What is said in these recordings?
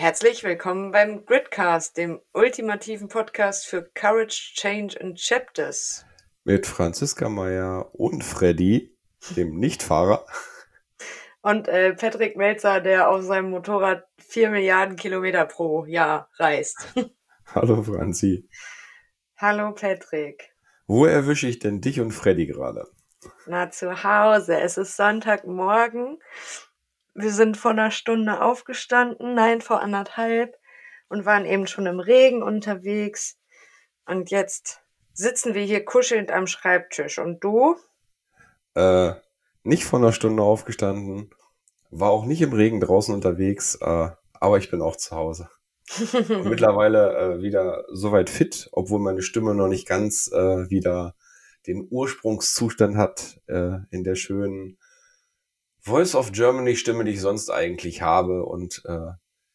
Herzlich willkommen beim Gridcast, dem ultimativen Podcast für Courage, Change and Chapters. Mit Franziska Meyer und Freddy, dem Nichtfahrer. Und äh, Patrick Melzer, der auf seinem Motorrad vier Milliarden Kilometer pro Jahr reist. Hallo Franzi. Hallo Patrick. Wo erwische ich denn dich und Freddy gerade? Na, zu Hause. Es ist Sonntagmorgen. Wir sind vor einer Stunde aufgestanden, nein, vor anderthalb und waren eben schon im Regen unterwegs. Und jetzt sitzen wir hier kuschelnd am Schreibtisch. Und du? Äh, nicht vor einer Stunde aufgestanden, war auch nicht im Regen draußen unterwegs, äh, aber ich bin auch zu Hause. mittlerweile äh, wieder soweit fit, obwohl meine Stimme noch nicht ganz äh, wieder den Ursprungszustand hat äh, in der schönen Voice of Germany Stimme, die ich sonst eigentlich habe und äh,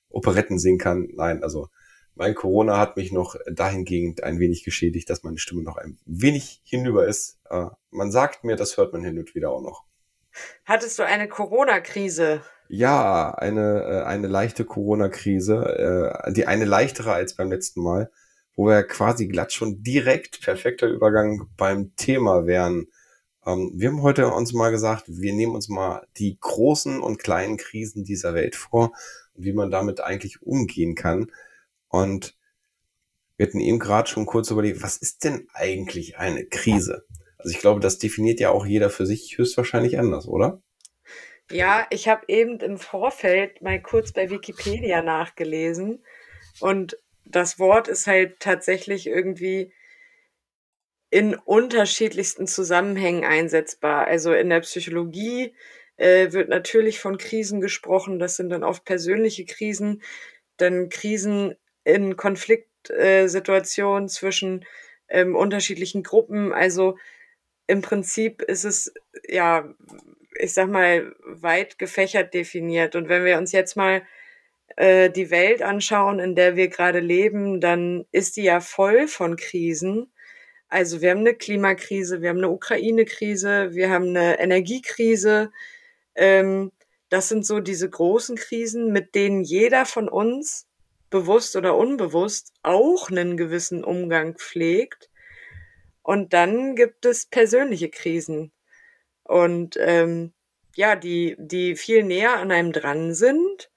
Operetten singen kann. Nein, also mein Corona hat mich noch dahingehend ein wenig geschädigt, dass meine Stimme noch ein wenig hinüber ist. Äh, man sagt mir, das hört man hin und wieder auch noch. Hattest du eine Corona-Krise? Ja, eine, äh, eine leichte Corona-Krise, äh, die eine leichtere als beim letzten Mal, wo wir quasi glatt schon direkt perfekter Übergang beim Thema wären. Ähm, wir haben heute uns mal gesagt, wir nehmen uns mal die großen und kleinen Krisen dieser Welt vor und wie man damit eigentlich umgehen kann. Und wir hatten eben gerade schon kurz überlegt, was ist denn eigentlich eine Krise? Also ich glaube, das definiert ja auch jeder für sich höchstwahrscheinlich anders, oder? Ja, ich habe eben im Vorfeld mal kurz bei Wikipedia nachgelesen und das Wort ist halt tatsächlich irgendwie in unterschiedlichsten Zusammenhängen einsetzbar. Also in der Psychologie äh, wird natürlich von Krisen gesprochen. Das sind dann oft persönliche Krisen, dann Krisen in Konfliktsituationen äh, zwischen ähm, unterschiedlichen Gruppen. Also im Prinzip ist es ja, ich sag mal, weit gefächert definiert. Und wenn wir uns jetzt mal äh, die Welt anschauen, in der wir gerade leben, dann ist die ja voll von Krisen. Also wir haben eine Klimakrise, wir haben eine Ukraine-Krise, wir haben eine Energiekrise. Ähm, das sind so diese großen Krisen, mit denen jeder von uns bewusst oder unbewusst auch einen gewissen Umgang pflegt. Und dann gibt es persönliche Krisen. Und ähm, ja, die, die viel näher an einem dran sind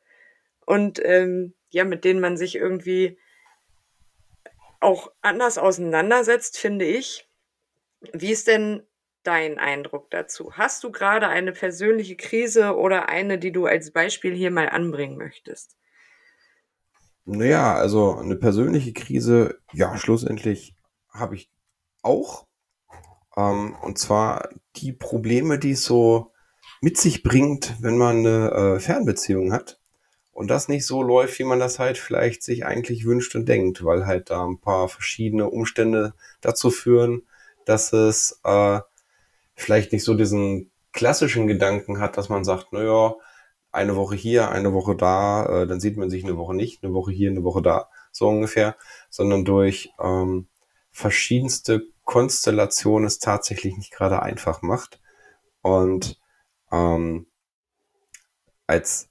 und ähm, ja, mit denen man sich irgendwie auch anders auseinandersetzt, finde ich. Wie ist denn dein Eindruck dazu? Hast du gerade eine persönliche Krise oder eine, die du als Beispiel hier mal anbringen möchtest? Naja, also eine persönliche Krise, ja, schlussendlich habe ich auch. Ähm, und zwar die Probleme, die es so mit sich bringt, wenn man eine äh, Fernbeziehung hat und das nicht so läuft, wie man das halt vielleicht sich eigentlich wünscht und denkt, weil halt da ein paar verschiedene Umstände dazu führen, dass es äh, vielleicht nicht so diesen klassischen Gedanken hat, dass man sagt, naja, eine Woche hier, eine Woche da, äh, dann sieht man sich eine Woche nicht, eine Woche hier, eine Woche da, so ungefähr, sondern durch ähm, verschiedenste Konstellationen es tatsächlich nicht gerade einfach macht. Und ähm, als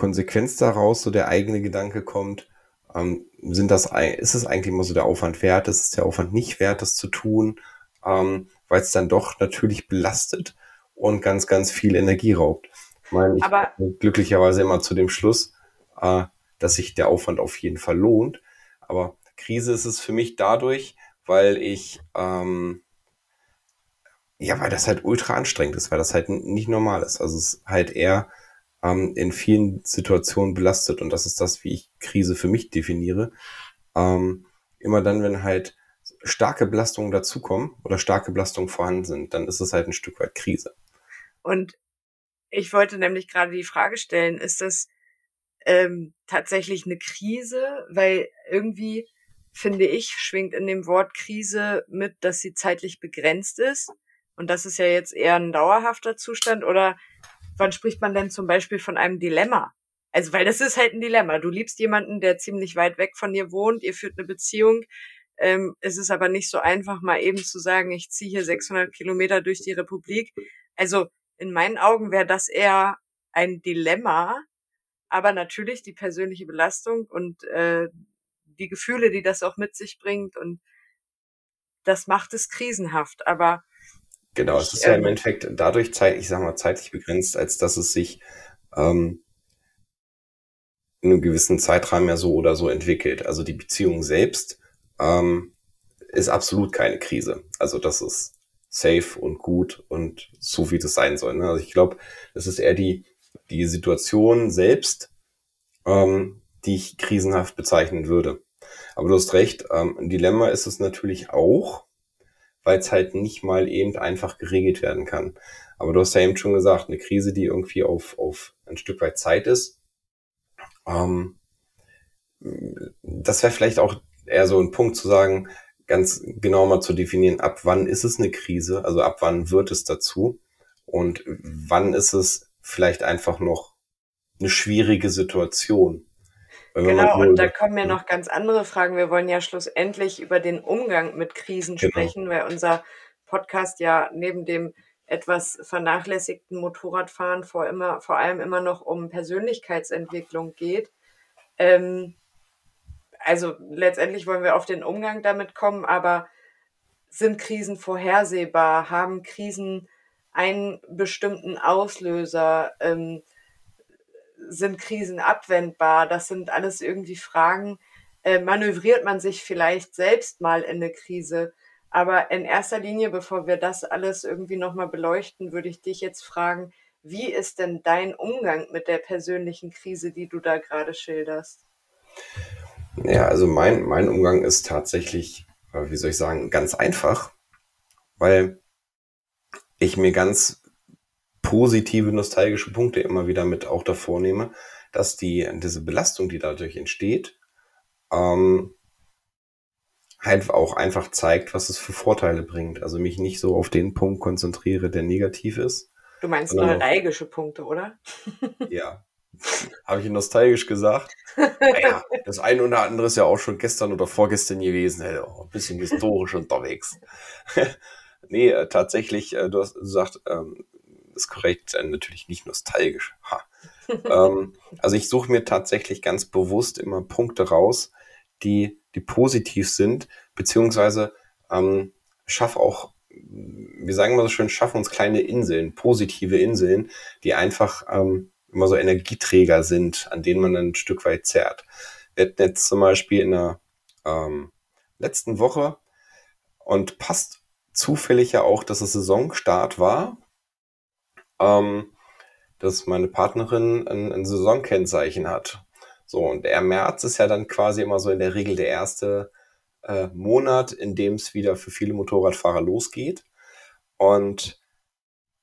Konsequenz daraus so der eigene Gedanke kommt, ähm, sind das, ist es eigentlich immer so der Aufwand wert, ist es der Aufwand nicht wert, das zu tun, ähm, weil es dann doch natürlich belastet und ganz, ganz viel Energie raubt. Ich meine, ich Aber glücklicherweise immer zu dem Schluss, äh, dass sich der Aufwand auf jeden Fall lohnt. Aber Krise ist es für mich dadurch, weil ich, ähm, ja, weil das halt ultra anstrengend ist, weil das halt nicht normal ist. Also es ist halt eher ähm, in vielen Situationen belastet. Und das ist das, wie ich Krise für mich definiere. Ähm, immer dann, wenn halt starke Belastungen dazukommen oder starke Belastungen vorhanden sind, dann ist es halt ein Stück weit Krise. Und ich wollte nämlich gerade die Frage stellen, ist das ähm, tatsächlich eine Krise? Weil irgendwie, finde ich, schwingt in dem Wort Krise mit, dass sie zeitlich begrenzt ist. Und das ist ja jetzt eher ein dauerhafter Zustand. Oder wann spricht man denn zum Beispiel von einem Dilemma? Also, weil das ist halt ein Dilemma. Du liebst jemanden, der ziemlich weit weg von dir wohnt, ihr führt eine Beziehung. Ähm, es ist aber nicht so einfach, mal eben zu sagen, ich ziehe hier 600 Kilometer durch die Republik. Also, in meinen Augen wäre das eher ein Dilemma aber natürlich die persönliche Belastung und äh, die Gefühle, die das auch mit sich bringt und das macht es krisenhaft. Aber genau, es ist ja im ähm, Endeffekt dadurch zeit, ich sag mal zeitlich begrenzt, als dass es sich ähm, in einem gewissen Zeitrahmen ja so oder so entwickelt. Also die Beziehung selbst ähm, ist absolut keine Krise. Also das ist safe und gut und so wie das sein soll. Ne? Also ich glaube, das ist eher die die Situation selbst, ähm, die ich krisenhaft bezeichnen würde. Aber du hast recht, ähm, ein Dilemma ist es natürlich auch, weil es halt nicht mal eben einfach geregelt werden kann. Aber du hast ja eben schon gesagt, eine Krise, die irgendwie auf, auf ein Stück weit Zeit ist, ähm, das wäre vielleicht auch eher so ein Punkt zu sagen, ganz genau mal zu definieren, ab wann ist es eine Krise, also ab wann wird es dazu und wann ist es vielleicht einfach noch eine schwierige Situation. Genau, und da kommen ja noch ganz andere Fragen. Wir wollen ja schlussendlich über den Umgang mit Krisen genau. sprechen, weil unser Podcast ja neben dem etwas vernachlässigten Motorradfahren vor, immer, vor allem immer noch um Persönlichkeitsentwicklung geht. Ähm, also letztendlich wollen wir auf den Umgang damit kommen, aber sind Krisen vorhersehbar? Haben Krisen einen bestimmten Auslöser? Ähm, sind Krisen abwendbar? Das sind alles irgendwie Fragen. Äh, manövriert man sich vielleicht selbst mal in eine Krise? Aber in erster Linie, bevor wir das alles irgendwie nochmal beleuchten, würde ich dich jetzt fragen, wie ist denn dein Umgang mit der persönlichen Krise, die du da gerade schilderst? Ja, also mein, mein Umgang ist tatsächlich, äh, wie soll ich sagen, ganz einfach, weil ich mir ganz positive, nostalgische Punkte immer wieder mit auch davor nehme, dass die, diese Belastung, die dadurch entsteht, ähm, halt auch einfach zeigt, was es für Vorteile bringt. Also mich nicht so auf den Punkt konzentriere, der negativ ist. Du meinst nostalgische Punkte, oder? Ja. Habe ich nostalgisch gesagt? naja, das eine oder andere ist ja auch schon gestern oder vorgestern gewesen. Hey, ein bisschen historisch unterwegs. nee, äh, tatsächlich, äh, du hast gesagt, ähm, ist korrekt, äh, natürlich nicht nostalgisch. ähm, also ich suche mir tatsächlich ganz bewusst immer Punkte raus, die, die positiv sind, beziehungsweise ähm, schaff auch, wir sagen mal so schön, schaffen uns kleine Inseln, positive Inseln, die einfach ähm, immer so Energieträger sind, an denen man ein Stück weit zerrt. Wir hatten jetzt zum Beispiel in der ähm, letzten Woche und passt zufällig ja auch, dass es Saisonstart war, ähm, dass meine Partnerin ein, ein Saisonkennzeichen hat. So, und der März ist ja dann quasi immer so in der Regel der erste äh, Monat, in dem es wieder für viele Motorradfahrer losgeht. Und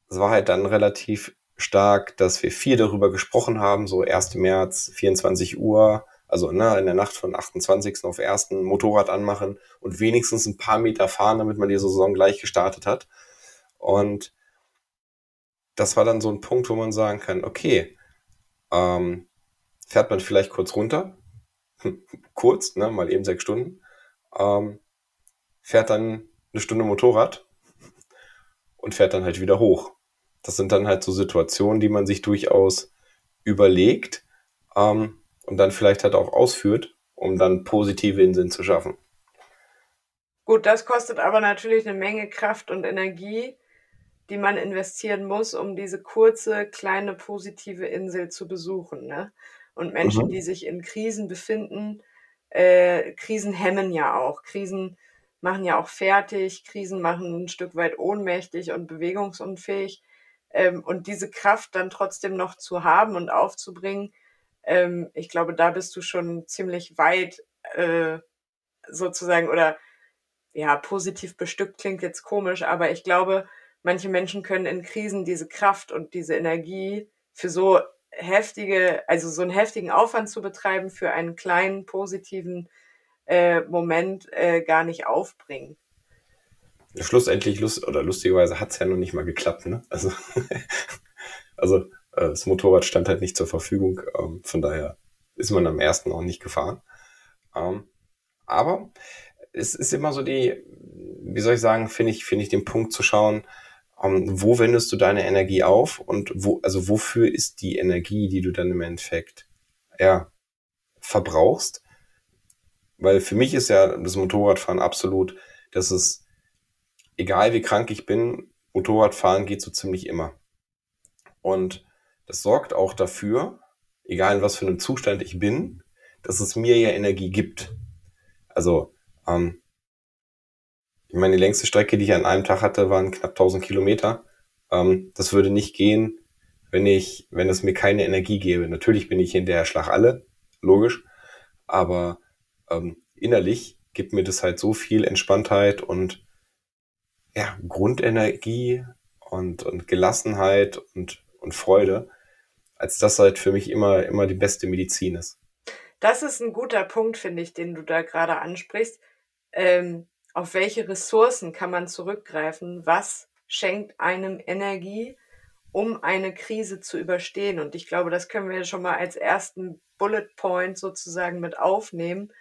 es war halt dann relativ stark, dass wir viel darüber gesprochen haben, so 1. März, 24 Uhr, also ne, in der Nacht von 28. auf 1. Motorrad anmachen und wenigstens ein paar Meter fahren, damit man die Saison gleich gestartet hat. Und das war dann so ein Punkt, wo man sagen kann, okay, ähm, fährt man vielleicht kurz runter, kurz, ne, mal eben sechs Stunden, ähm, fährt dann eine Stunde Motorrad und fährt dann halt wieder hoch. Das sind dann halt so Situationen, die man sich durchaus überlegt ähm, und dann vielleicht halt auch ausführt, um dann positive Inseln zu schaffen. Gut, das kostet aber natürlich eine Menge Kraft und Energie die man investieren muss, um diese kurze, kleine, positive Insel zu besuchen. Ne? Und Menschen, mhm. die sich in Krisen befinden, äh, Krisen hemmen ja auch. Krisen machen ja auch fertig, Krisen machen ein Stück weit ohnmächtig und bewegungsunfähig. Ähm, und diese Kraft dann trotzdem noch zu haben und aufzubringen, ähm, ich glaube, da bist du schon ziemlich weit äh, sozusagen oder ja, positiv bestückt klingt jetzt komisch, aber ich glaube, manche Menschen können in Krisen diese Kraft und diese Energie für so heftige, also so einen heftigen Aufwand zu betreiben, für einen kleinen positiven äh, Moment äh, gar nicht aufbringen. Schlussendlich, lust, oder lustigerweise hat es ja noch nicht mal geklappt, ne? Also, also äh, das Motorrad stand halt nicht zur Verfügung, ähm, von daher ist man am ersten auch nicht gefahren. Ähm, aber es ist immer so die, wie soll ich sagen, finde ich, finde ich den Punkt zu schauen, um, ähm, wo wendest du deine Energie auf und wo, also wofür ist die Energie, die du dann im Endeffekt ja, verbrauchst. Weil für mich ist ja das Motorradfahren absolut, das ist, egal wie krank ich bin, Motorradfahren geht so ziemlich immer. Und das sorgt auch dafür, egal in was für einem Zustand ich bin, dass es mir ja Energie gibt. Also, ähm, ich meine, die längste Strecke, die ich an einem Tag hatte, waren knapp 1000 Kilometer. Ähm, das würde nicht gehen, wenn ich, wenn es mir keine Energie gäbe. Natürlich bin ich hinterher Schlag alle, logisch. Aber ähm, innerlich gibt mir das halt so viel Entspanntheit und ja, Grundenergie und, und Gelassenheit und, und Freude, als das halt für mich immer, immer die beste Medizin ist. Das ist ein guter Punkt, finde ich, den du da gerade ansprichst. Ähm, auf welche Ressourcen kann man zurückgreifen? Was schenkt einem Energie, um eine Krise zu überstehen? Und ich glaube, das können wir schon mal als ersten Bullet Point sozusagen mit aufnehmen.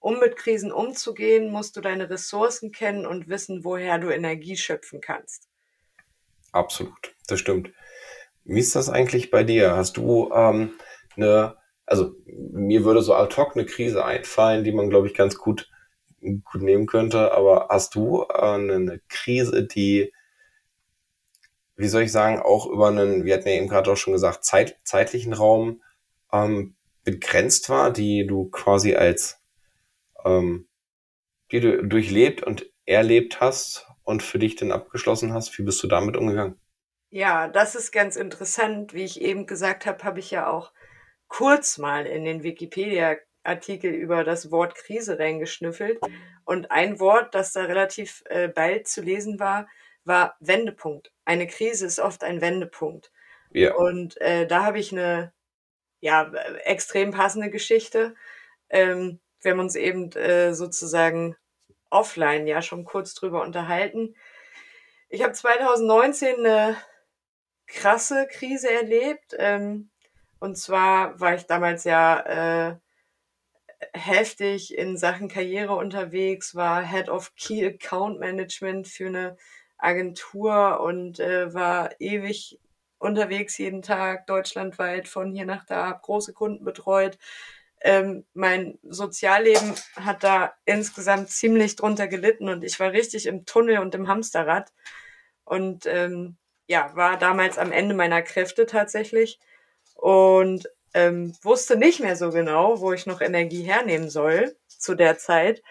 Um mit Krisen umzugehen, musst du deine Ressourcen kennen und wissen, woher du Energie schöpfen kannst. Absolut, das stimmt. Wie ist das eigentlich bei dir? Hast du ähm, eine, also mir würde so ad hoc eine Krise einfallen, die man, glaube ich, ganz gut, gut nehmen könnte, aber hast du äh, eine Krise, die, wie soll ich sagen, auch über einen, wir hatten ja eben gerade auch schon gesagt, Zeit, zeitlichen Raum ähm, begrenzt war, die du quasi als ähm, die du durchlebt und erlebt hast und für dich dann abgeschlossen hast. Wie bist du damit umgegangen? Ja, das ist ganz interessant. Wie ich eben gesagt habe, habe ich ja auch kurz mal in den Wikipedia-Artikel über das Wort Krise reingeschnüffelt. Und ein Wort, das da relativ äh, bald zu lesen war, war Wendepunkt. Eine Krise ist oft ein Wendepunkt. Ja. Und äh, da habe ich eine ja, extrem passende Geschichte. Ähm, wir haben uns eben äh, sozusagen offline ja schon kurz drüber unterhalten. Ich habe 2019 eine krasse Krise erlebt. Ähm, und zwar war ich damals ja äh, heftig in Sachen Karriere unterwegs, war Head of Key Account Management für eine Agentur und äh, war ewig unterwegs jeden Tag, deutschlandweit, von hier nach da, große Kunden betreut, ähm, mein Sozialleben hat da insgesamt ziemlich drunter gelitten und ich war richtig im Tunnel und im Hamsterrad und ähm, ja, war damals am Ende meiner Kräfte tatsächlich und ähm, wusste nicht mehr so genau, wo ich noch Energie hernehmen soll zu der Zeit.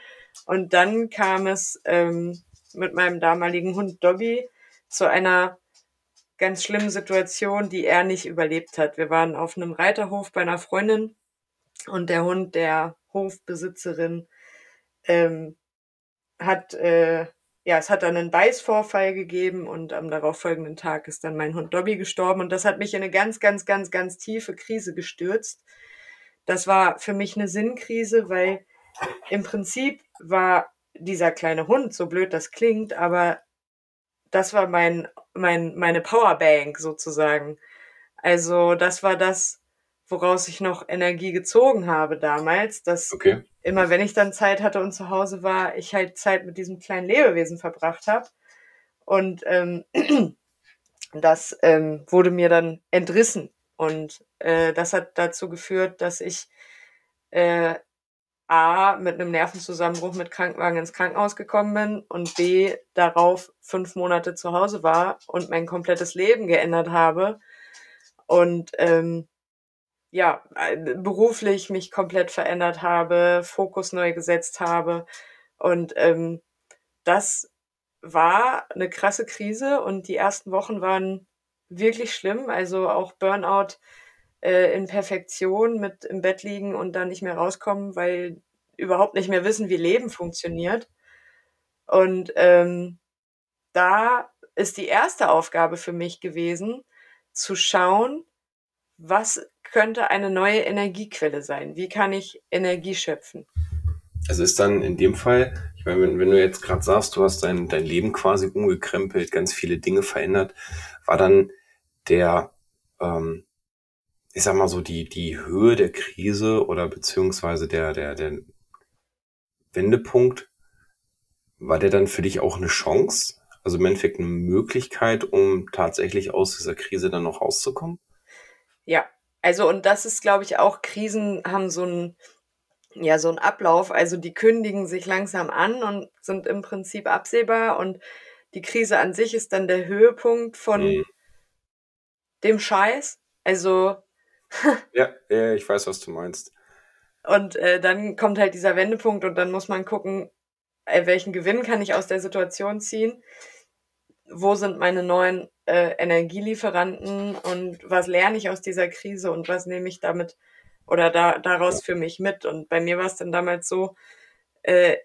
Und dann kam es ähm, mit meinem damaligen Hund Dobby zu einer ganz schlimmen Situation, die er nicht überlebt hat. Wir waren auf einem Reiterhof bei einer Freundin und der Hund der Hofbesitzerin ähm, hat, äh, ja, es hat dann einen Beißvorfall gegeben und am darauffolgenden Tag ist dann mein Hund Dobby gestorben und das hat mich in eine ganz, ganz, ganz, ganz tiefe Krise gestürzt. Das war für mich eine Sinnkrise, weil im Prinzip war dieser kleine Hund, so blöd das klingt, aber das war mein, mein, meine Powerbank sozusagen. Also das war das, woraus ich noch Energie gezogen habe damals, dass okay. immer wenn ich dann Zeit hatte und zu Hause war, ich halt Zeit mit diesem kleinen Lebewesen verbracht habe. Und ähm, das ähm, wurde mir dann entrissen. Und äh, das hat dazu geführt, dass ich äh, A, mit einem Nervenzusammenbruch mit Krankenwagen ins Krankenhaus gekommen bin und B, darauf fünf Monate zu Hause war und mein komplettes Leben geändert habe. Und ähm, ja, beruflich mich komplett verändert habe, Fokus neu gesetzt habe. Und ähm, das war eine krasse Krise und die ersten Wochen waren wirklich schlimm. Also auch Burnout äh, in Perfektion mit im Bett liegen und dann nicht mehr rauskommen, weil überhaupt nicht mehr wissen, wie Leben funktioniert. Und ähm, da ist die erste Aufgabe für mich gewesen, zu schauen, was könnte eine neue Energiequelle sein? Wie kann ich Energie schöpfen? Also ist dann in dem Fall, ich meine, wenn, wenn du jetzt gerade sagst, du hast dein, dein Leben quasi umgekrempelt, ganz viele Dinge verändert, war dann der, ähm, ich sag mal so, die, die Höhe der Krise oder beziehungsweise der, der, der Wendepunkt, war der dann für dich auch eine Chance? Also im Endeffekt eine Möglichkeit, um tatsächlich aus dieser Krise dann noch rauszukommen? Ja, Also, und das ist, glaube ich, auch Krisen haben so ein ja, so Ablauf. Also, die kündigen sich langsam an und sind im Prinzip absehbar und die Krise an sich ist dann der Höhepunkt von Mhm. dem Scheiß. Also Ja, ja, ich weiß, was du meinst. und, äh, dann kommt halt dieser Wendepunkt und dann muss man gucken, äh, welchen Gewinn kann ich aus der Situation ziehen? Wo sind meine neuen, äh, Energielieferanten und was lerne ich aus dieser Krise und was nehme ich damit oder da daraus für mich mit? Und bei mir war's dann damals so, äh,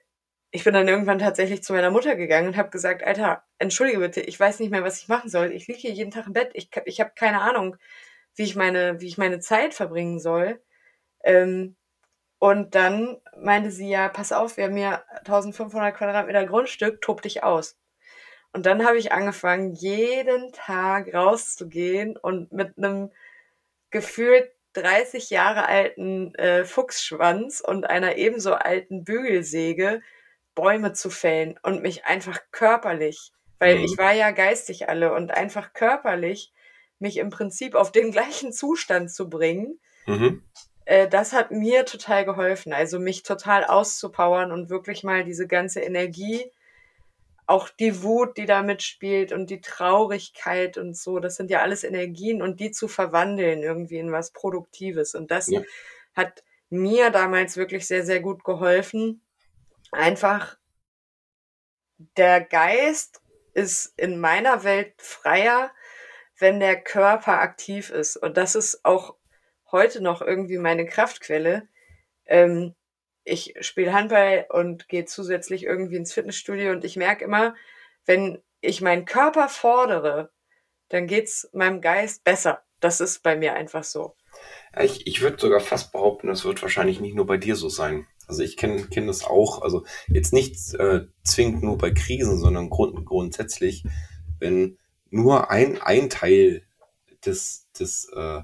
ich bin dann irgendwann tatsächlich zu meiner Mutter gegangen und habe gesagt: „Alter, entschuldige bitte, ich weiß nicht mehr, was ich machen soll. Ich liege hier jeden Tag im Bett. Ich ich habe keine Ahnung, wie ich meine wie ich meine Zeit verbringen soll.“ Ähm, und dann meinte sie: „Ja, pass auf, wir haben hier 1.500 Quadratmeter Grundstück, tob dich aus.“ Und dann habe ich angefangen, jeden Tag rauszugehen und mit 'nem gefühlt 30 Jahre alten, äh, Fuchsschwanz und einer ebenso alten Bügelsäge Bäume zu fällen und mich einfach körperlich weil Mhm. ich war ja geistig alle und einfach körperlich mich im Prinzip auf den gleichen Zustand zu bringen, Mhm. äh, das hat mir total geholfen. Also, mich total auszupowern und wirklich mal diese ganze Energie, auch die Wut, die da mitspielt und die Traurigkeit und so, das sind ja alles Energien und die zu verwandeln irgendwie in was Produktives. Und das Ja. hat mir damals wirklich sehr, sehr gut geholfen. Einfach der Geist ist in meiner Welt freier, wenn der Körper aktiv ist. Und das ist auch heute noch irgendwie meine Kraftquelle. Ähm, ich spiele Handball und gehe zusätzlich irgendwie ins Fitnessstudio und ich merke immer, wenn ich meinen Körper fordere, dann geht's meinem Geist besser. Das ist bei mir einfach so. Ich ich würde sogar fast behaupten, das wird wahrscheinlich nicht nur bei dir so sein. Also ich kenne kenn das auch, also jetzt nicht äh, zwingend nur bei Krisen, sondern grund, grundsätzlich, wenn nur ein, ein Teil des, des äh,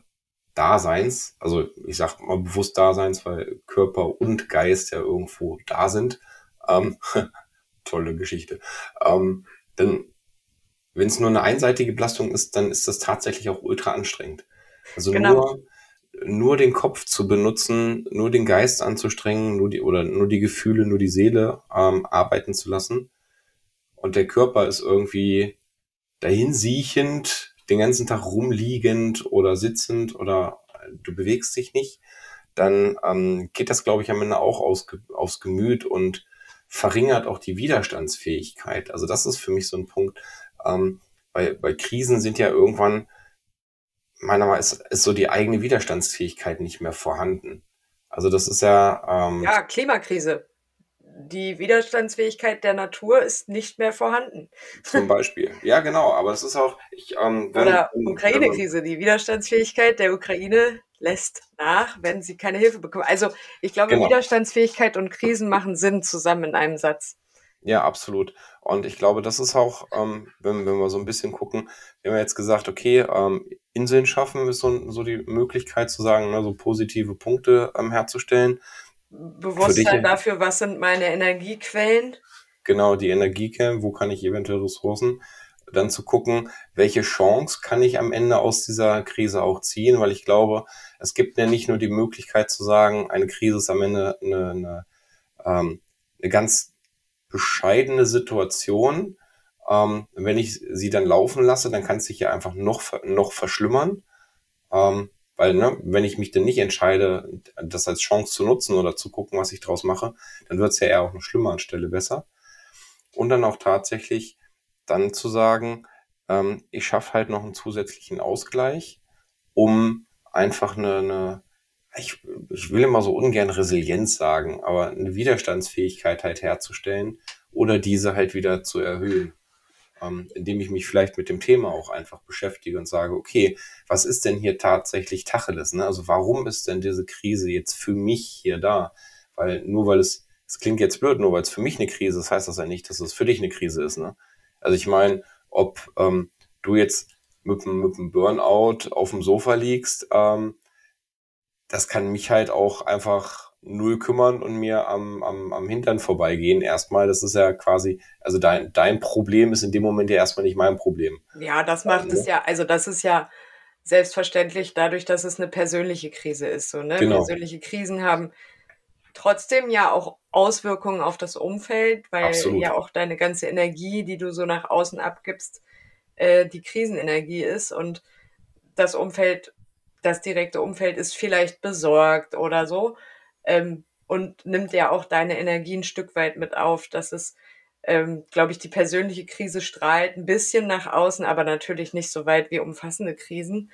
Daseins, also ich sag mal bewusst Daseins, weil Körper und Geist ja irgendwo da sind, ähm, tolle Geschichte, ähm, dann wenn es nur eine einseitige Belastung ist, dann ist das tatsächlich auch ultra anstrengend. Also Genau. nur nur den Kopf zu benutzen, nur den Geist anzustrengen, nur die oder nur die Gefühle, nur die Seele ähm, arbeiten zu lassen und der Körper ist irgendwie dahinsiechend, den ganzen Tag rumliegend oder sitzend oder du bewegst dich nicht, dann ähm, geht das, glaube ich, am Ende auch aus, aufs Gemüt und verringert auch die Widerstandsfähigkeit. Also das ist für mich so ein Punkt. Ähm, bei, bei Krisen sind ja irgendwann meiner Meinung nach ist, ist so die eigene Widerstandsfähigkeit nicht mehr vorhanden. Also das ist ja, ähm, Ja, Klimakrise. Die Widerstandsfähigkeit der Natur ist nicht mehr vorhanden. zum Beispiel. Ja, genau, aber es ist auch, ich, ähm, wenn, Oder Ukraine-Krise. Die Widerstandsfähigkeit der Ukraine lässt nach, wenn sie keine Hilfe bekommen. Also ich glaube, genau, Widerstandsfähigkeit und Krisen machen Sinn zusammen in einem Satz. ja, absolut. Und ich glaube, das ist auch, ähm, wenn, wenn wir so ein bisschen gucken, wir haben jetzt gesagt, okay, ähm, Inseln schaffen ist so, so die Möglichkeit zu sagen, ne, so positive Punkte ähm, herzustellen. Dich Bewusstsein dafür, was sind meine Energiequellen? genau die Energiequellen, wo kann ich eventuell Ressourcen, dann zu gucken, welche Chance kann ich am Ende aus dieser Krise auch ziehen, weil ich glaube, es gibt ja nicht nur die Möglichkeit zu sagen, eine Krise ist am Ende eine, eine, ähm, eine ganz bescheidene Situation. Ähm, wenn ich sie dann laufen lasse, dann kann es sich ja einfach noch, noch verschlimmern. Ähm, weil, ne, wenn ich mich dann nicht entscheide, das als Chance zu nutzen oder zu gucken, was ich draus mache, dann wird es ja eher auch noch schlimmer anstelle besser. Und dann auch tatsächlich dann zu sagen, ähm, ich schaffe halt noch einen zusätzlichen Ausgleich, um einfach eine, eine ich, ich will immer so ungern Resilienz sagen, aber eine Widerstandsfähigkeit halt herzustellen oder diese halt wieder zu erhöhen ähm, indem ich mich vielleicht mit dem Thema auch einfach beschäftige und sage, okay, was ist denn hier tatsächlich Tacheles? Ne? Also warum ist denn diese Krise jetzt für mich hier da? Weil nur weil es, es klingt jetzt blöd, nur weil es für mich eine Krise ist, heißt das ja nicht, dass es für dich eine Krise ist. Ne? Also ich meine, ob ähm, du jetzt mit, mit dem Burnout auf dem Sofa liegst, ähm, das kann mich halt auch einfach null kümmern und mir am, am, am Hintern vorbeigehen. Erstmal, das ist ja quasi, also dein, dein Problem ist in dem Moment ja erstmal nicht mein Problem. Ja, das macht es ne? ja, also das ist ja selbstverständlich dadurch, dass es eine persönliche Krise ist. So, ne? Genau. Persönliche Krisen haben trotzdem ja auch Auswirkungen auf das Umfeld, weil Absolut. ja auch deine ganze Energie, die du so nach außen abgibst, äh, die Krisenenergie ist und das Umfeld, das direkte Umfeld ist vielleicht besorgt oder so ähm, und nimmt ja auch deine Energie ein Stück weit mit auf, dass es ähm, glaube ich, die persönliche Krise strahlt ein bisschen nach außen, aber natürlich nicht so weit wie umfassende Krisen.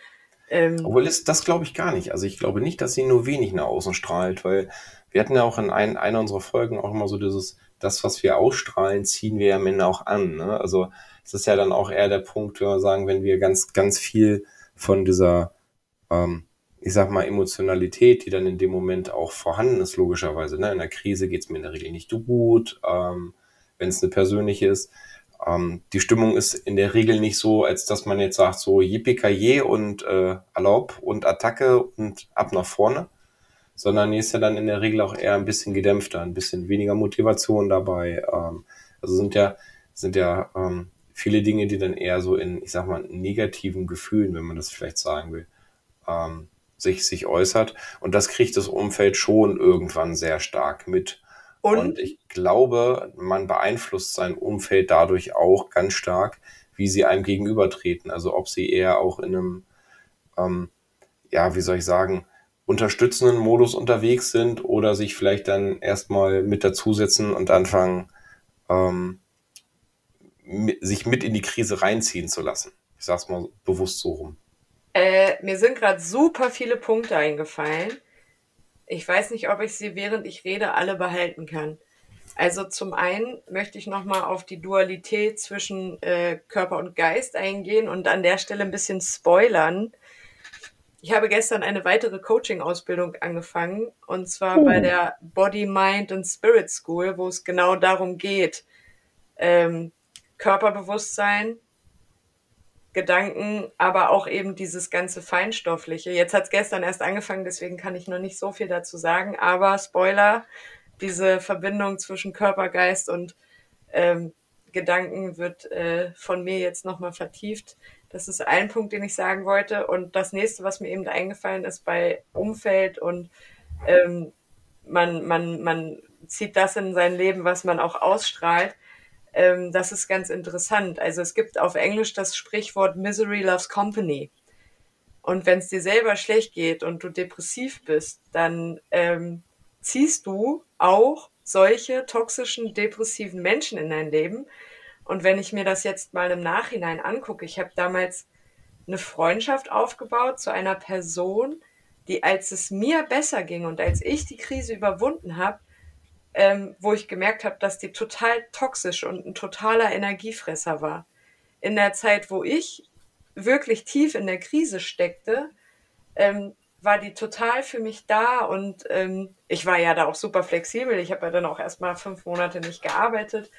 Ähm, Obwohl das, das glaube ich gar nicht. Also ich glaube nicht, dass sie nur wenig nach außen strahlt, weil wir hatten ja auch in ein, einer unserer Folgen auch immer so dieses, das, was wir ausstrahlen, ziehen wir am Ende auch an. Ne? Also es ist ja dann auch eher der Punkt, wenn wir sagen, wenn wir ganz, ganz viel von dieser, ähm, ich sag mal, Emotionalität, die dann in dem Moment auch vorhanden ist, logischerweise. Ne? In der Krise geht es mir in der Regel nicht so gut. Ähm, wenn es eine persönliche ist. Ähm, die Stimmung ist in der Regel nicht so, als dass man jetzt sagt, so yippie und äh, Erlaub und Attacke und ab nach vorne, sondern ist ja dann in der Regel auch eher ein bisschen gedämpfter, ein bisschen weniger Motivation dabei. Ähm, also sind ja, sind ja ähm, viele Dinge, die dann eher so in, ich sag mal, negativen Gefühlen, wenn man das vielleicht sagen will, ähm, sich, sich äußert. Und das kriegt das Umfeld schon irgendwann sehr stark mit. Und, und ich glaube, man beeinflusst sein Umfeld dadurch auch ganz stark, wie sie einem gegenübertreten. Also ob sie eher auch in einem, ähm, ja, wie soll ich sagen, unterstützenden Modus unterwegs sind oder sich vielleicht dann erstmal mit dazusetzen und anfangen, ähm, sich mit in die Krise reinziehen zu lassen. Ich sag's mal bewusst so rum. Äh, mir sind gerade super viele Punkte eingefallen. Ich weiß nicht, ob ich sie, während ich rede, alle behalten kann. Also zum einen möchte ich nochmal auf die Dualität zwischen äh, Körper und Geist eingehen und an der Stelle ein bisschen spoilern. Ich habe gestern eine weitere Coaching-Ausbildung angefangen und zwar oh. bei der Body, Mind and Spirit School, wo es genau darum geht, ähm, Körperbewusstsein, Gedanken, aber auch eben dieses ganze Feinstoffliche. Jetzt hat es gestern erst angefangen, deswegen kann ich noch nicht so viel dazu sagen, aber Spoiler, diese Verbindung zwischen Körper, Geist und ähm, Gedanken wird äh, von mir jetzt nochmal vertieft. Das ist ein Punkt, den ich sagen wollte. Und das nächste, was mir eben eingefallen ist bei Umfeld und ähm, man, man, man zieht das in sein Leben, was man auch ausstrahlt ähm, das ist ganz interessant. Also es gibt auf Englisch das Sprichwort Misery loves company. Und wenn es dir selber schlecht geht und du depressiv bist, dann ähm, ziehst du auch solche toxischen, depressiven Menschen in dein Leben. Und wenn ich mir das jetzt mal im Nachhinein angucke, ich habe damals eine Freundschaft aufgebaut zu einer Person, die, als es mir besser ging und als ich die Krise überwunden habe, ähm, wo ich gemerkt habe, dass die total toxisch und ein totaler Energiefresser war. In der Zeit, wo ich wirklich tief in der Krise steckte, ähm, war die total für mich da und ähm, ich war ja da auch super flexibel. Ich habe ja dann auch erstmal fünf Monate nicht gearbeitet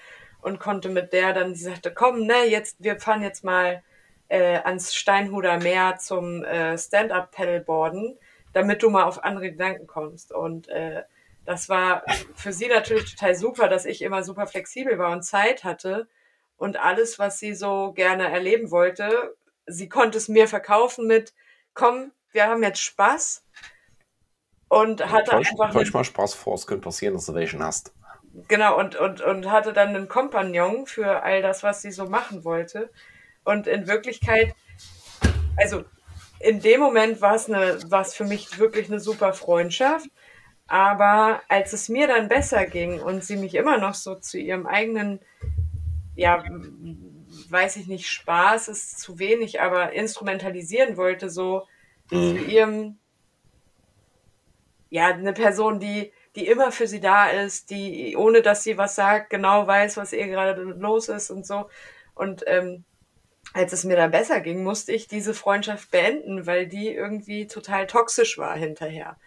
und konnte mit der dann, die sagte, komm, ne, jetzt, wir fahren jetzt mal äh, ans Steinhuder Meer zum äh, Stand-up-Paddleboarden, damit du mal auf andere Gedanken kommst. Und äh, das war für sie natürlich total super, dass ich immer super flexibel war und Zeit hatte und alles, was sie so gerne erleben wollte, sie konnte es mir verkaufen mit, komm, wir haben jetzt Spaß und hatte täusch, einfach täusch mal Spaß vor, es könnte passieren, dass du welchen hast. Genau und und und hatte dann einen Kompagnon für all das, was sie so machen wollte und in Wirklichkeit, also in dem Moment war es eine, war es für mich wirklich eine super Freundschaft aber als es mir dann besser ging und sie mich immer noch so zu ihrem eigenen, ja, weiß ich nicht, Spaß ist zu wenig, aber instrumentalisieren wollte, so mhm. zu ihrem, ja, eine Person, die, die immer für sie da ist, die, ohne dass sie was sagt, genau weiß, was ihr gerade los ist und so. Und ähm, als es mir dann besser ging, musste ich diese Freundschaft beenden, weil die irgendwie total toxisch war hinterher.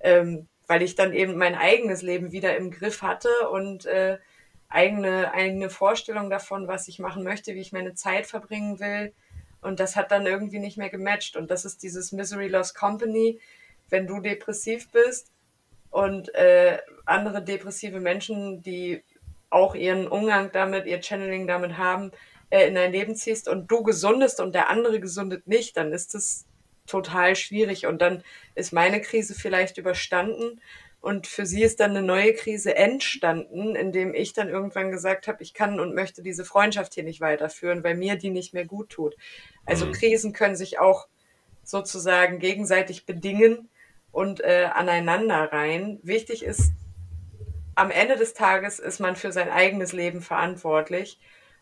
Ähm, weil ich dann eben mein eigenes Leben wieder im Griff hatte und äh, eigene, eigene Vorstellung davon, was ich machen möchte, wie ich meine Zeit verbringen will. Und das hat dann irgendwie nicht mehr gematcht. Und das ist dieses Misery Lost Company. Wenn du depressiv bist und äh, andere depressive Menschen, die auch ihren Umgang damit, ihr Channeling damit haben, äh, in dein Leben ziehst und du gesundest und der andere gesundet nicht, dann ist das total schwierig. Und dann ist meine Krise vielleicht überstanden und für sie ist dann eine neue Krise entstanden, indem ich dann irgendwann gesagt habe, ich kann und möchte diese Freundschaft hier nicht weiterführen, weil mir die nicht mehr gut tut. Also mhm. Krisen können sich auch sozusagen gegenseitig bedingen und äh, aneinander rein. Wichtig ist, am Ende des Tages ist man für sein eigenes Leben verantwortlich.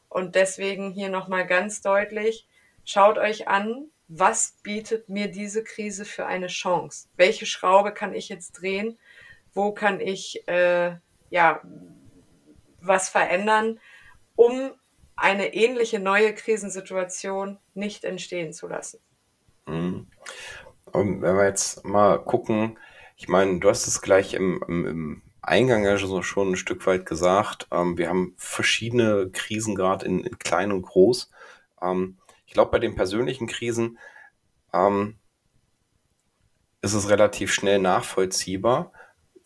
Und deswegen hier nochmal ganz deutlich, schaut euch an, was bietet mir diese Krise für eine Chance? Welche Schraube kann ich jetzt drehen? wo kann ich äh, ja was verändern, um eine ähnliche neue Krisensituation nicht entstehen zu lassen. Mhm. Wenn wir jetzt mal gucken, ich meine, du hast es gleich im, im, im Eingang ja schon ein Stück weit gesagt. Ähm, wir haben verschiedene Krisen gerade in, in, klein und groß. Ähm, glaube, bei den persönlichen Krisen ähm, ist es relativ schnell nachvollziehbar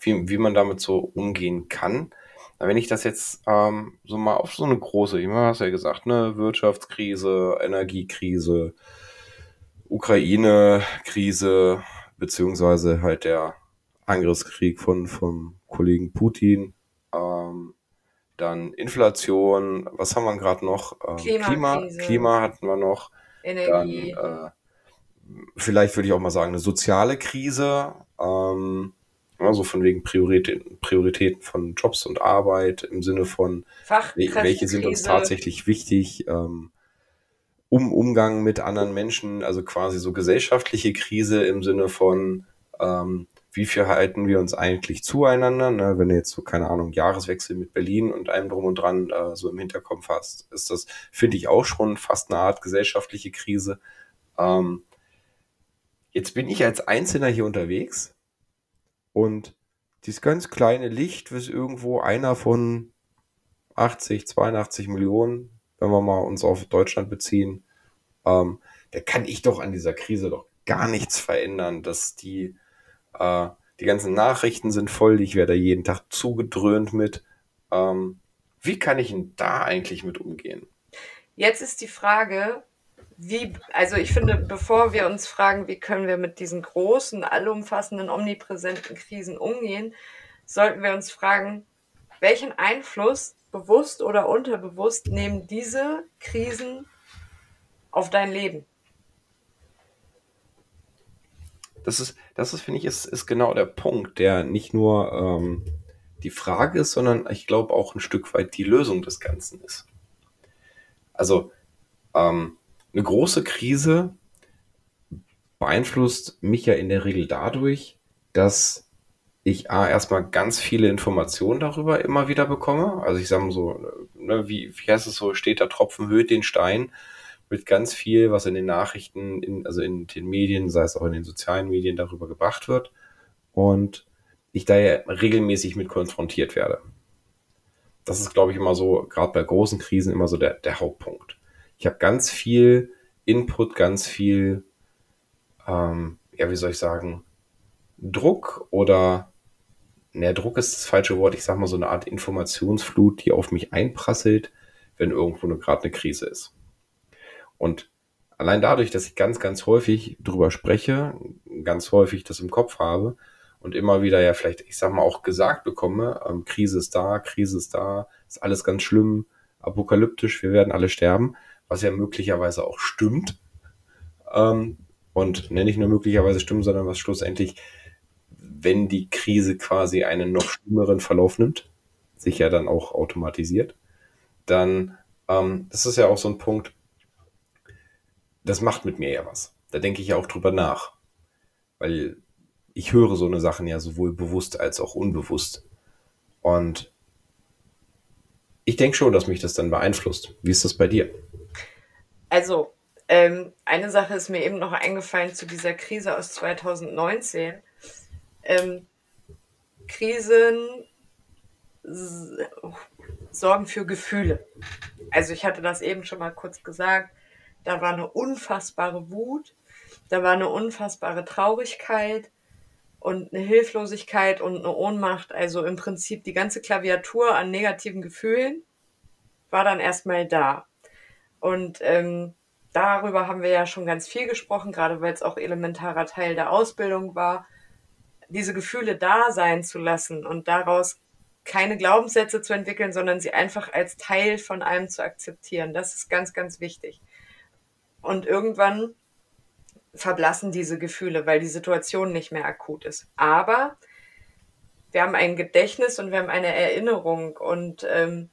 wie, wie man damit so umgehen kann. Wenn ich das jetzt ähm, so mal auf so eine große, ich hast ja gesagt, ne, Wirtschaftskrise, Energiekrise, Ukraine-Krise, beziehungsweise halt der Angriffskrieg von vom Kollegen Putin, ähm, dann Inflation, was haben wir gerade noch? Ähm, Klima, Klima hatten wir noch. Energie. Dann, äh, vielleicht würde ich auch mal sagen, eine soziale Krise. Ähm, also von wegen Prioritäten, Prioritäten von Jobs und Arbeit im Sinne von, welche sind uns tatsächlich wichtig, ähm, um Umgang mit anderen Menschen, also quasi so gesellschaftliche Krise im Sinne von, ähm, wie verhalten wir uns eigentlich zueinander, ne? wenn du jetzt so, keine Ahnung, Jahreswechsel mit Berlin und allem drum und dran äh, so im Hinterkopf hast, ist das, finde ich, auch schon fast eine Art gesellschaftliche Krise. Ähm, jetzt bin ich als Einzelner hier unterwegs und dieses ganz kleine Licht, was irgendwo einer von 80, 82 Millionen, wenn wir mal uns auf Deutschland beziehen, ähm, da kann ich doch an dieser Krise doch gar nichts verändern, dass die, äh, die ganzen Nachrichten sind voll, ich werde jeden Tag zugedröhnt mit. Ähm, wie kann ich denn da eigentlich mit umgehen? Jetzt ist die Frage, wie, also ich finde, bevor wir uns fragen, wie können wir mit diesen großen, allumfassenden, omnipräsenten Krisen umgehen, sollten wir uns fragen, welchen Einfluss, bewusst oder unterbewusst, nehmen diese Krisen auf dein Leben? Das ist, das ist, finde ich, ist, ist genau der Punkt, der nicht nur ähm, die Frage ist, sondern ich glaube auch ein Stück weit die Lösung des Ganzen ist. Also, ähm, eine große Krise beeinflusst mich ja in der Regel dadurch, dass ich A, erstmal ganz viele Informationen darüber immer wieder bekomme. Also ich sage mal so, ne, wie, wie heißt es so, steht der Tropfen höht den Stein mit ganz viel, was in den Nachrichten, in, also in den Medien, sei es auch in den sozialen Medien darüber gebracht wird. Und ich da ja regelmäßig mit konfrontiert werde. Das ist, glaube ich, immer so, gerade bei großen Krisen, immer so der, der Hauptpunkt ich habe ganz viel Input, ganz viel, ähm, ja, wie soll ich sagen, Druck oder, ne, Druck ist das falsche Wort, ich sag mal so eine Art Informationsflut, die auf mich einprasselt, wenn irgendwo gerade eine Krise ist. Und allein dadurch, dass ich ganz, ganz häufig drüber spreche, ganz häufig das im Kopf habe und immer wieder ja vielleicht, ich sag mal, auch gesagt bekomme, ähm, Krise ist da, Krise ist da, ist alles ganz schlimm, apokalyptisch, wir werden alle sterben, was ja möglicherweise auch stimmt. Ähm, und ne, nicht nur möglicherweise stimmt, sondern was schlussendlich, wenn die Krise quasi einen noch schlimmeren Verlauf nimmt, sich ja dann auch automatisiert, dann, ähm, das ist ja auch so ein Punkt, das macht mit mir ja was. Da denke ich ja auch drüber nach. Weil ich höre so eine Sachen ja sowohl bewusst als auch unbewusst. Und ich denke schon, dass mich das dann beeinflusst. Wie ist das bei dir? Also, ähm, eine Sache ist mir eben noch eingefallen zu dieser Krise aus 2019. Ähm, Krisen sorgen für Gefühle. Also ich hatte das eben schon mal kurz gesagt. Da war eine unfassbare Wut, da war eine unfassbare Traurigkeit und eine Hilflosigkeit und eine Ohnmacht. Also im Prinzip die ganze Klaviatur an negativen Gefühlen war dann erstmal da. Und ähm, darüber haben wir ja schon ganz viel gesprochen, gerade weil es auch elementarer Teil der Ausbildung war, diese Gefühle da sein zu lassen und daraus keine Glaubenssätze zu entwickeln, sondern sie einfach als Teil von einem zu akzeptieren. Das ist ganz, ganz wichtig. Und irgendwann verblassen diese Gefühle, weil die Situation nicht mehr akut ist. Aber wir haben ein Gedächtnis und wir haben eine Erinnerung und ähm,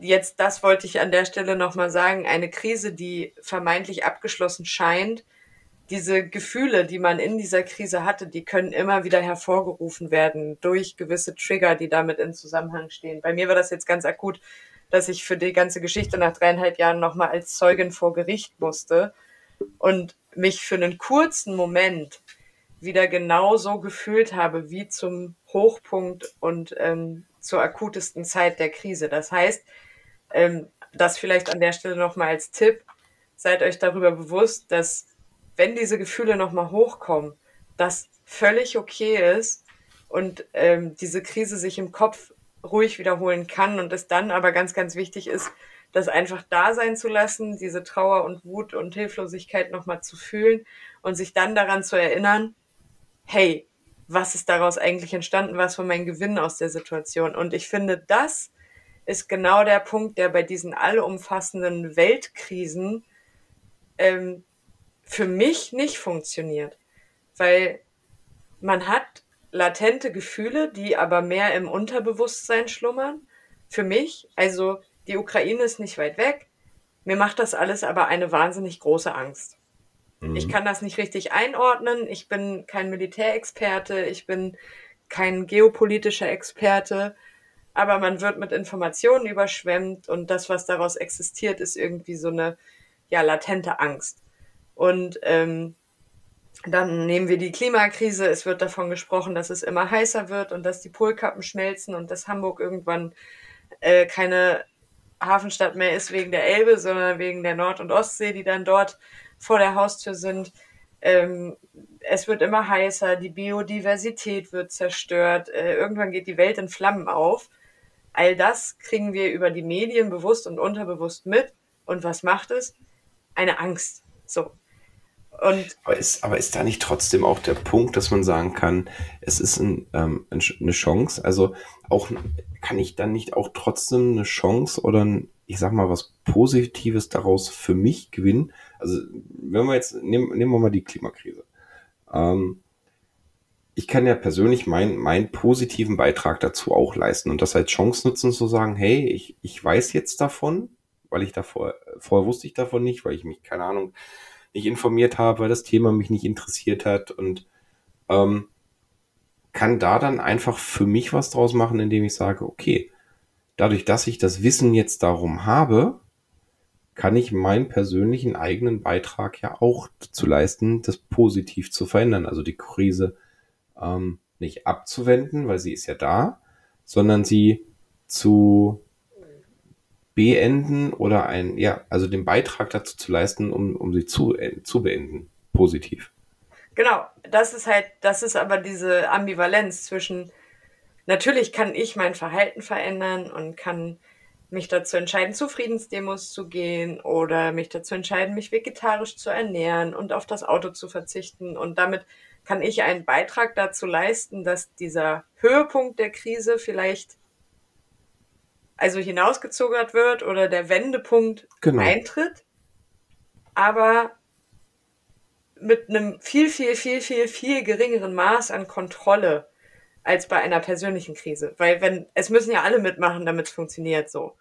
jetzt, das wollte ich an der Stelle nochmal sagen, eine Krise, die vermeintlich abgeschlossen scheint, diese Gefühle, die man in dieser Krise hatte, die können immer wieder hervorgerufen werden durch gewisse Trigger, die damit in Zusammenhang stehen. Bei mir war das jetzt ganz akut, dass ich für die ganze Geschichte nach dreieinhalb Jahren nochmal als Zeugin vor Gericht musste und mich für einen kurzen Moment wieder genauso gefühlt habe wie zum Hochpunkt und ähm, zur akutesten Zeit der Krise. Das heißt, ähm, das vielleicht an der Stelle nochmal als Tipp, seid euch darüber bewusst, dass wenn diese Gefühle nochmal hochkommen, das völlig okay ist und ähm, diese Krise sich im Kopf ruhig wiederholen kann und es dann aber ganz, ganz wichtig ist, das einfach da sein zu lassen, diese Trauer und Wut und Hilflosigkeit nochmal zu fühlen und sich dann daran zu erinnern, hey, was ist daraus eigentlich entstanden, was war mein Gewinn aus der Situation? Und ich finde, das ist genau der Punkt, der bei diesen allumfassenden Weltkrisen ähm, für mich nicht funktioniert. Weil man hat latente Gefühle, die aber mehr im Unterbewusstsein schlummern. Für mich, also die Ukraine ist nicht weit weg. Mir macht das alles aber eine wahnsinnig große Angst. Mhm. Ich kann das nicht richtig einordnen. Ich bin kein Militärexperte. Ich bin kein geopolitischer Experte. Aber man wird mit Informationen überschwemmt und das, was daraus existiert, ist irgendwie so eine ja, latente Angst. Und ähm, dann nehmen wir die Klimakrise. Es wird davon gesprochen, dass es immer heißer wird und dass die Polkappen schmelzen und dass Hamburg irgendwann äh, keine Hafenstadt mehr ist wegen der Elbe, sondern wegen der Nord- und Ostsee, die dann dort vor der Haustür sind. Ähm, es wird immer heißer, die Biodiversität wird zerstört, äh, irgendwann geht die Welt in Flammen auf. All das kriegen wir über die Medien bewusst und unterbewusst mit. Und was macht es? Eine Angst. So. Und aber, ist, aber ist da nicht trotzdem auch der Punkt, dass man sagen kann, es ist ein, ähm, eine Chance? Also auch kann ich dann nicht auch trotzdem eine Chance oder ein, ich sag mal was Positives daraus für mich gewinnen? Also wenn wir jetzt nehmen, nehmen wir mal die Klimakrise. Ähm, ich kann ja persönlich meinen meinen positiven Beitrag dazu auch leisten und das als Chance nutzen zu sagen, hey, ich, ich weiß jetzt davon, weil ich davor, vorher wusste ich davon nicht, weil ich mich, keine Ahnung, nicht informiert habe, weil das Thema mich nicht interessiert hat und ähm, kann da dann einfach für mich was draus machen, indem ich sage, okay, dadurch, dass ich das Wissen jetzt darum habe, kann ich meinen persönlichen eigenen Beitrag ja auch zu leisten, das positiv zu verändern. Also die Krise ähm, nicht abzuwenden, weil sie ist ja da, sondern sie zu beenden oder ein, ja, also den Beitrag dazu zu leisten, um, um sie zu, äh, zu beenden. Positiv. Genau, das ist halt, das ist aber diese Ambivalenz zwischen, natürlich kann ich mein Verhalten verändern und kann mich dazu entscheiden, zu Friedensdemos zu gehen oder mich dazu entscheiden, mich vegetarisch zu ernähren und auf das Auto zu verzichten. Und damit kann ich einen Beitrag dazu leisten, dass dieser Höhepunkt der Krise vielleicht also hinausgezögert wird oder der Wendepunkt genau. eintritt, aber mit einem viel, viel, viel, viel, viel geringeren Maß an Kontrolle als bei einer persönlichen Krise. Weil wenn, es müssen ja alle mitmachen, damit es funktioniert so.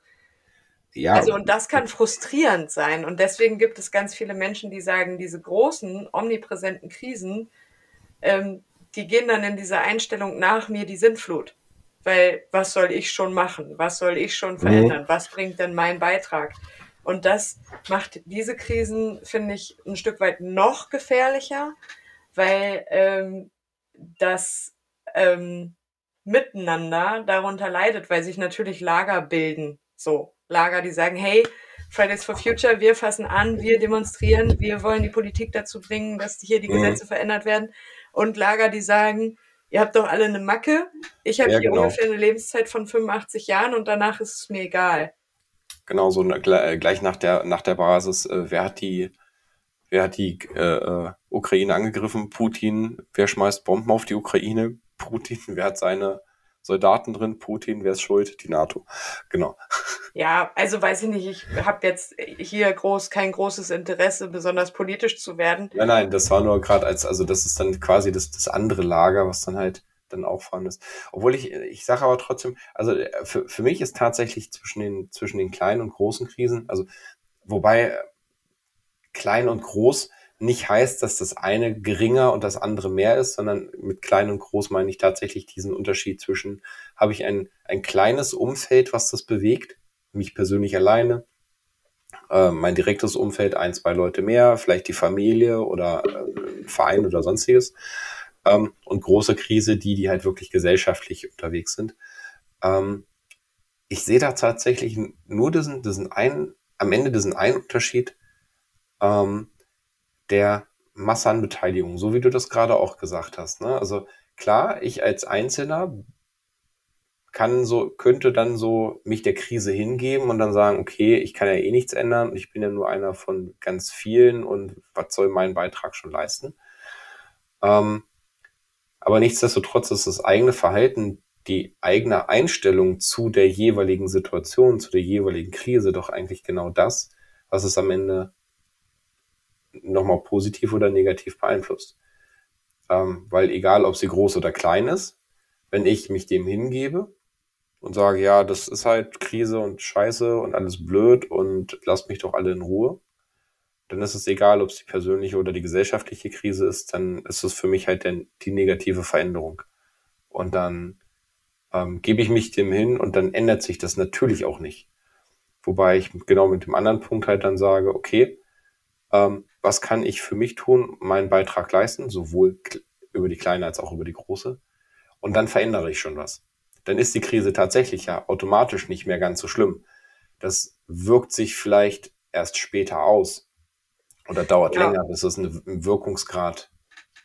Ja. Also, und das kann frustrierend sein. Und deswegen gibt es ganz viele Menschen, die sagen, diese großen, omnipräsenten Krisen, ähm, die gehen dann in dieser Einstellung nach mir die Sintflut. Weil was soll ich schon machen? Was soll ich schon verändern? Mhm. Was bringt denn mein Beitrag? Und das macht diese Krisen, finde ich, ein Stück weit noch gefährlicher, weil ähm, das ähm, Miteinander darunter leidet, weil sich natürlich Lager bilden. So, Lager, die sagen, hey, Fridays for Future, wir fassen an, wir demonstrieren, wir wollen die Politik dazu bringen, dass hier die mhm. Gesetze verändert werden. Und Lager, die sagen, ihr habt doch alle eine Macke. Ich habe ja, hier genau. ungefähr eine Lebenszeit von 85 Jahren und danach ist es mir egal. genauso ne, äh, gleich nach der, nach der Basis, äh, wer hat die, wer hat die äh, äh, Ukraine angegriffen? Putin. Wer schmeißt Bomben auf die Ukraine? Putin. Wer hat seine Soldaten drin? Putin. Wer ist schuld? Die NATO. Genau. Ja, also weiß ich nicht, ich habe jetzt hier groß kein großes Interesse, besonders politisch zu werden. Nein, nein, das war nur gerade als, also das ist dann quasi das, das andere Lager, was dann halt dann auch vorhanden ist. Obwohl ich, ich sage aber trotzdem, also für, für mich ist tatsächlich zwischen den, zwischen den kleinen und großen Krisen, also wobei klein und groß nicht heißt, dass das eine geringer und das andere mehr ist, sondern mit klein und groß meine ich tatsächlich diesen Unterschied zwischen, habe ich ein, ein kleines Umfeld, was das bewegt, mich persönlich alleine, äh, mein direktes Umfeld, ein, zwei Leute mehr, vielleicht die Familie oder äh, Verein oder sonstiges. Ähm, und große Krise, die, die halt wirklich gesellschaftlich unterwegs sind. Ähm, ich sehe da tatsächlich nur diesen, diesen einen, am Ende diesen einen Unterschied ähm, der Massenbeteiligung, so wie du das gerade auch gesagt hast. Ne? Also klar, ich als Einzelner kann so, könnte dann so mich der Krise hingeben und dann sagen, okay, ich kann ja eh nichts ändern, ich bin ja nur einer von ganz vielen und was soll mein Beitrag schon leisten? Ähm, aber nichtsdestotrotz ist das eigene Verhalten, die eigene Einstellung zu der jeweiligen Situation, zu der jeweiligen Krise doch eigentlich genau das, was es am Ende nochmal positiv oder negativ beeinflusst. Ähm, weil egal, ob sie groß oder klein ist, wenn ich mich dem hingebe, und sage, ja, das ist halt Krise und Scheiße und alles blöd und lasst mich doch alle in Ruhe, dann ist es egal, ob es die persönliche oder die gesellschaftliche Krise ist, dann ist es für mich halt der, die negative Veränderung. Und dann ähm, gebe ich mich dem hin und dann ändert sich das natürlich auch nicht. Wobei ich genau mit dem anderen Punkt halt dann sage, okay, ähm, was kann ich für mich tun, meinen Beitrag leisten, sowohl über die kleine als auch über die große. Und dann verändere ich schon was dann ist die Krise tatsächlich ja automatisch nicht mehr ganz so schlimm. Das wirkt sich vielleicht erst später aus oder dauert ja. länger, bis es einen Wirkungsgrad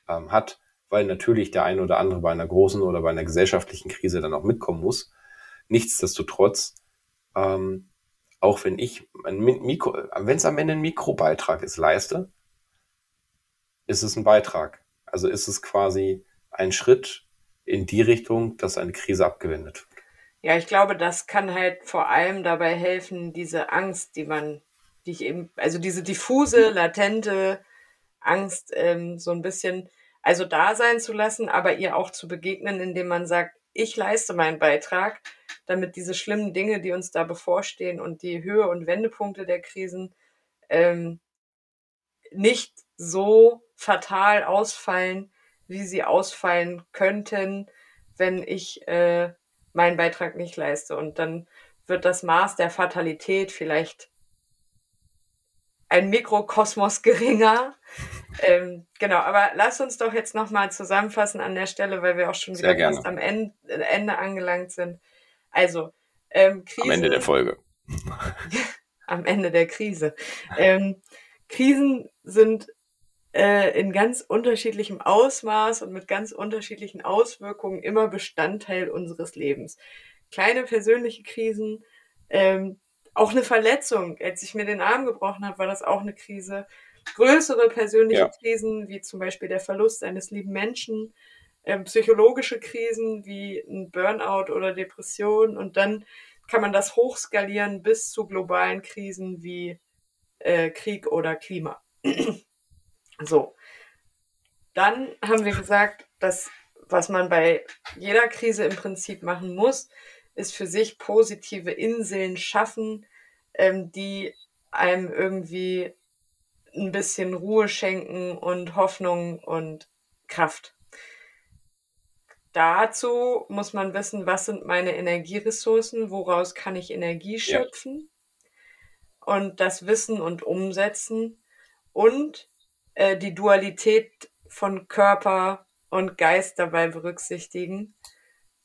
ähm, hat, weil natürlich der eine oder andere bei einer großen oder bei einer gesellschaftlichen Krise dann auch mitkommen muss. Nichtsdestotrotz, ähm, auch wenn ich ein Mikro, wenn es am Ende ein Mikrobeitrag ist, leiste, ist es ein Beitrag. Also ist es quasi ein Schritt in die Richtung, dass eine Krise abgewendet wird. Ja, ich glaube, das kann halt vor allem dabei helfen, diese Angst, die man, die ich eben, also diese diffuse, latente Angst ähm, so ein bisschen, also da sein zu lassen, aber ihr auch zu begegnen, indem man sagt, ich leiste meinen Beitrag, damit diese schlimmen Dinge, die uns da bevorstehen und die Höhe und Wendepunkte der Krisen ähm, nicht so fatal ausfallen, wie sie ausfallen könnten, wenn ich äh, meinen Beitrag nicht leiste. Und dann wird das Maß der Fatalität vielleicht ein Mikrokosmos geringer. Ähm, genau, aber lass uns doch jetzt nochmal zusammenfassen an der Stelle, weil wir auch schon wieder fast am Ende, Ende, angelangt sind. Also, ähm, Krise, am Ende der Folge. am Ende der Krise. Ähm, Krisen sind äh, in ganz unterschiedlichem Ausmaß und mit ganz unterschiedlichen Auswirkungen immer Bestandteil unseres Lebens. Kleine persönliche Krisen, ähm, auch eine Verletzung. Als ich mir den Arm gebrochen habe, war das auch eine Krise. Größere persönliche ja. Krisen, wie zum Beispiel der Verlust eines lieben Menschen, ähm, psychologische Krisen wie ein Burnout oder Depression und dann kann man das hochskalieren bis zu globalen Krisen wie äh, Krieg oder Klima. So. Dann haben wir gesagt, dass was man bei jeder Krise im Prinzip machen muss, ist für sich positive Inseln schaffen, ähm, die einem irgendwie ein bisschen Ruhe schenken und Hoffnung und Kraft. Dazu muss man wissen, was sind meine Energieressourcen, woraus kann ich Energie schöpfen ja. und das Wissen und umsetzen und äh, die Dualität von Körper und Geist dabei berücksichtigen,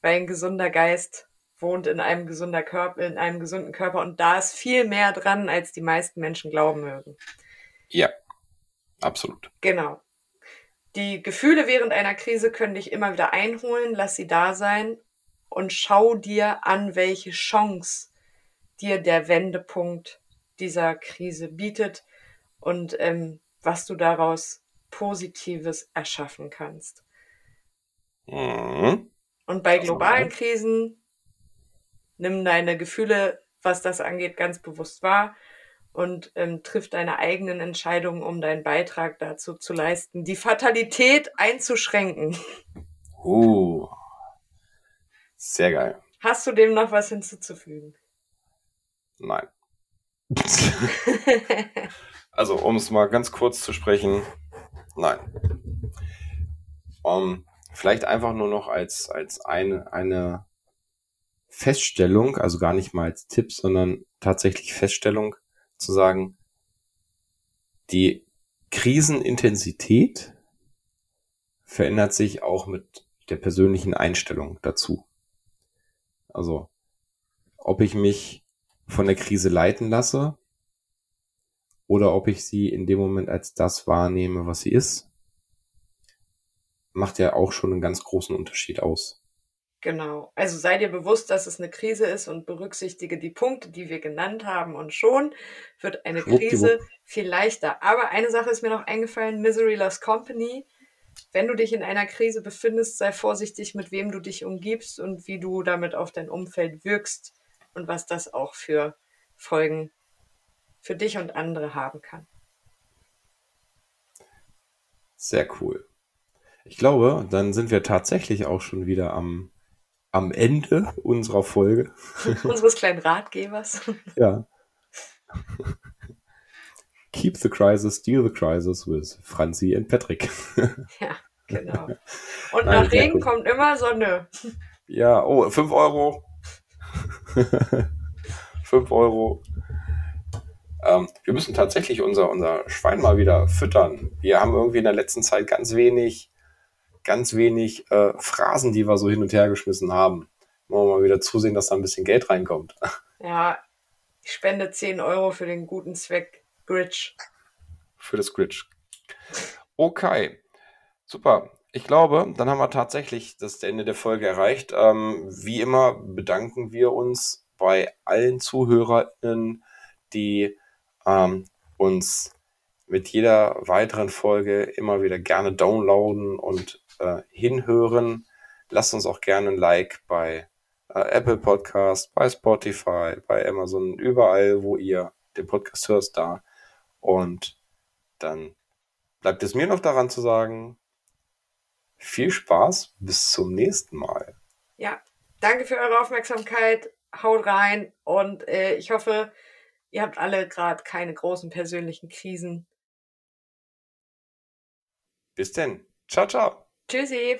weil ein gesunder Geist wohnt in einem gesunder Körper, in einem gesunden Körper und da ist viel mehr dran, als die meisten Menschen glauben mögen. Ja, absolut. Genau. Die Gefühle während einer Krise können dich immer wieder einholen, lass sie da sein und schau dir an, welche Chance dir der Wendepunkt dieser Krise bietet und ähm, was du daraus Positives erschaffen kannst. Mhm. Und bei globalen Krisen nimm deine Gefühle, was das angeht, ganz bewusst wahr und ähm, triff deine eigenen Entscheidungen, um deinen Beitrag dazu zu leisten, die Fatalität einzuschränken. Uh, sehr geil. Hast du dem noch was hinzuzufügen? Nein. also, um es mal ganz kurz zu sprechen, nein. Um, vielleicht einfach nur noch als, als eine, eine Feststellung, also gar nicht mal als Tipp, sondern tatsächlich Feststellung zu sagen, die Krisenintensität verändert sich auch mit der persönlichen Einstellung dazu. Also, ob ich mich von der Krise leiten lasse oder ob ich sie in dem Moment als das wahrnehme, was sie ist, macht ja auch schon einen ganz großen Unterschied aus. Genau. Also sei dir bewusst, dass es eine Krise ist und berücksichtige die Punkte, die wir genannt haben und schon wird eine Krise viel leichter. Aber eine Sache ist mir noch eingefallen, Misery Loves Company. Wenn du dich in einer Krise befindest, sei vorsichtig, mit wem du dich umgibst und wie du damit auf dein Umfeld wirkst und was das auch für Folgen für dich und andere haben kann. Sehr cool. Ich glaube, dann sind wir tatsächlich auch schon wieder am, am Ende unserer Folge. Unseres kleinen Ratgebers. ja. Keep the crisis, deal the crisis with Franzi and Patrick. ja, genau. Und Nein, nach Regen kommt immer Sonne. Ja, oh, 5 Euro. 5 Euro. Ähm, wir müssen tatsächlich unser, unser Schwein mal wieder füttern. Wir haben irgendwie in der letzten Zeit ganz wenig, ganz wenig äh, Phrasen, die wir so hin und her geschmissen haben. Wollen wir mal wieder zusehen, dass da ein bisschen Geld reinkommt. Ja, ich spende 10 Euro für den guten Zweck Gridge. Für das Gridge. Okay, super. Ich glaube, dann haben wir tatsächlich das Ende der Folge erreicht. Ähm, wie immer bedanken wir uns bei allen ZuhörerInnen, die ähm, uns mit jeder weiteren Folge immer wieder gerne downloaden und äh, hinhören. Lasst uns auch gerne ein Like bei äh, Apple Podcast, bei Spotify, bei Amazon, überall, wo ihr den Podcast hört, da. Und dann bleibt es mir noch daran zu sagen, viel Spaß, bis zum nächsten Mal. Ja, danke für eure Aufmerksamkeit. Haut rein und äh, ich hoffe, ihr habt alle gerade keine großen persönlichen Krisen. Bis denn. Ciao, ciao. Tschüssi.